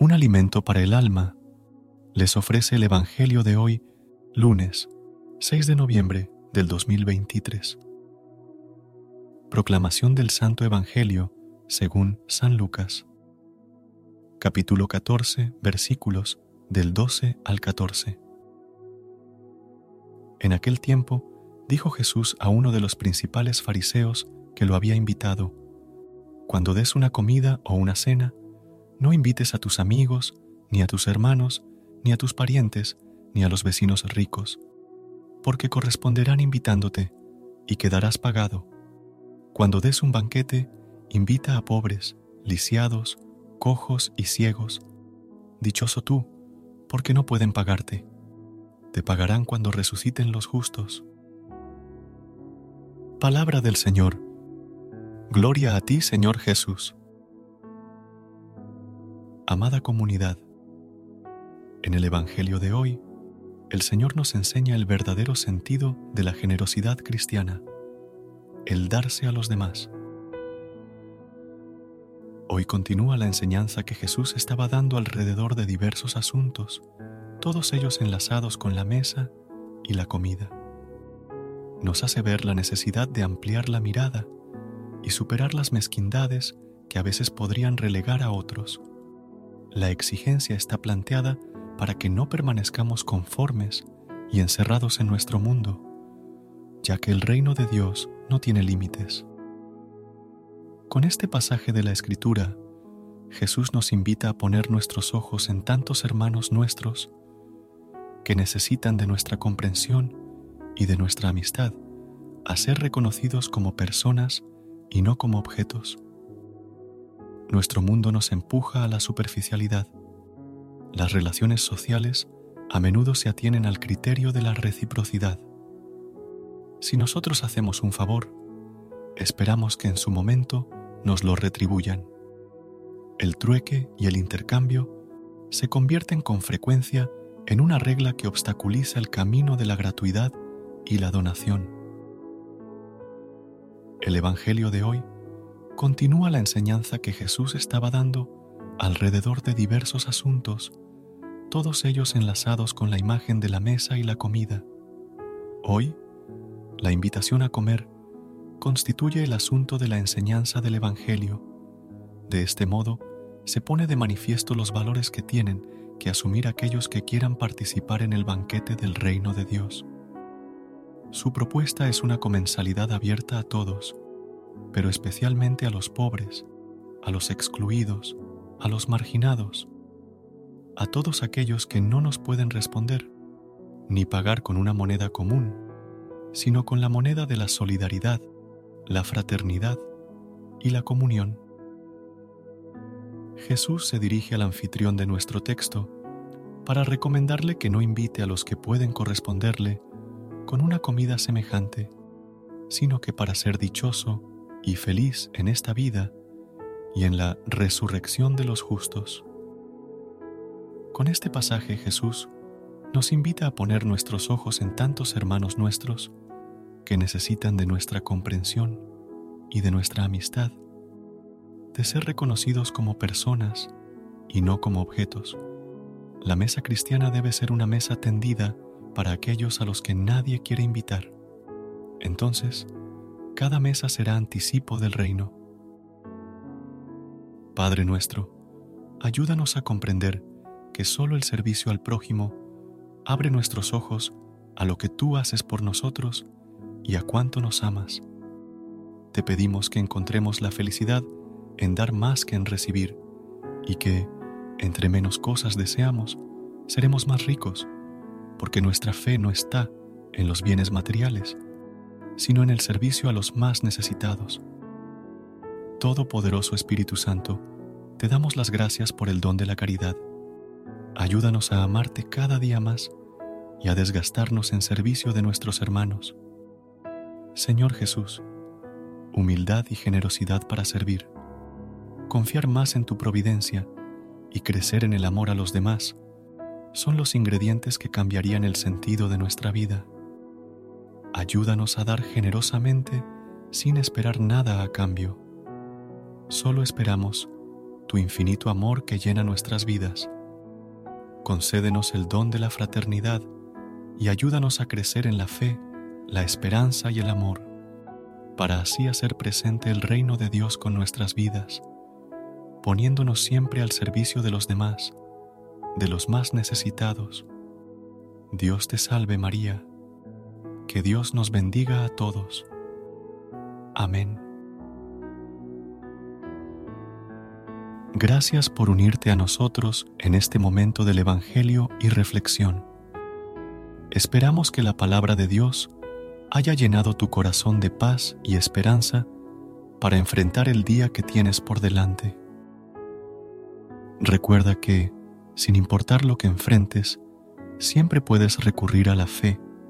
Un alimento para el alma, les ofrece el Evangelio de hoy, lunes 6 de noviembre del 2023. Proclamación del Santo Evangelio según San Lucas. Capítulo 14, versículos del 12 al 14. En aquel tiempo dijo Jesús a uno de los principales fariseos que lo había invitado, Cuando des una comida o una cena, no invites a tus amigos, ni a tus hermanos, ni a tus parientes, ni a los vecinos ricos, porque corresponderán invitándote y quedarás pagado. Cuando des un banquete, invita a pobres, lisiados, cojos y ciegos. Dichoso tú, porque no pueden pagarte. Te pagarán cuando resuciten los justos. Palabra del Señor. Gloria a ti, Señor Jesús. Amada comunidad, en el Evangelio de hoy, el Señor nos enseña el verdadero sentido de la generosidad cristiana, el darse a los demás. Hoy continúa la enseñanza que Jesús estaba dando alrededor de diversos asuntos, todos ellos enlazados con la mesa y la comida. Nos hace ver la necesidad de ampliar la mirada y superar las mezquindades que a veces podrían relegar a otros la exigencia está planteada para que no permanezcamos conformes y encerrados en nuestro mundo, ya que el reino de Dios no tiene límites. Con este pasaje de la Escritura, Jesús nos invita a poner nuestros ojos en tantos hermanos nuestros que necesitan de nuestra comprensión y de nuestra amistad, a ser reconocidos como personas y no como objetos. Nuestro mundo nos empuja a la superficialidad. Las relaciones sociales a menudo se atienen al criterio de la reciprocidad. Si nosotros hacemos un favor, esperamos que en su momento nos lo retribuyan. El trueque y el intercambio se convierten con frecuencia en una regla que obstaculiza el camino de la gratuidad y la donación. El Evangelio de hoy continúa la enseñanza que Jesús estaba dando alrededor de diversos asuntos, todos ellos enlazados con la imagen de la mesa y la comida. Hoy, la invitación a comer constituye el asunto de la enseñanza del Evangelio. De este modo, se pone de manifiesto los valores que tienen que asumir aquellos que quieran participar en el banquete del reino de Dios. Su propuesta es una comensalidad abierta a todos, pero especialmente a los pobres, a los excluidos, a los marginados, a todos aquellos que no nos pueden responder, ni pagar con una moneda común, sino con la moneda de la solidaridad, la fraternidad y la comunión. Jesús se dirige al anfitrión de nuestro texto para recomendarle que no invite a los que pueden corresponderle con una comida semejante, sino que para ser dichoso y feliz en esta vida y en la resurrección de los justos. Con este pasaje Jesús nos invita a poner nuestros ojos en tantos hermanos nuestros que necesitan de nuestra comprensión y de nuestra amistad, de ser reconocidos como personas y no como objetos. La mesa cristiana debe ser una mesa tendida para aquellos a los que nadie quiere invitar. Entonces, cada mesa será anticipo del reino. Padre nuestro, ayúdanos a comprender que solo el servicio al prójimo abre nuestros ojos a lo que tú haces por nosotros y a cuánto nos amas. Te pedimos que encontremos la felicidad en dar más que en recibir y que, entre menos cosas deseamos, seremos más ricos, porque nuestra fe no está en los bienes materiales, sino en el servicio a los más necesitados, Todopoderoso Espíritu Santo, te damos las gracias por el don de la caridad. Ayúdanos a amarte cada día más y a desgastarnos en servicio de nuestros hermanos. Señor Jesús, humildad y generosidad para servir, confiar más en tu providencia y crecer en el amor a los demás son los ingredientes que cambiarían el sentido de nuestra vida. Ayúdanos a dar generosamente sin esperar nada a cambio. Solo esperamos tu infinito amor que llena nuestras vidas. Concédenos el don de la fraternidad y ayúdanos a crecer en la fe, la esperanza y el amor, para así hacer presente el reino de Dios con nuestras vidas, poniéndonos siempre al servicio de los demás, de los más necesitados. Dios te salve María, que Dios nos bendiga a todos. Amén. Gracias por unirte a nosotros en este momento del Evangelio y reflexión. Esperamos que la palabra de Dios haya llenado tu corazón de paz y esperanza para enfrentar el día que tienes por delante. Recuerda que, sin importar lo que enfrentes, siempre puedes recurrir a la fe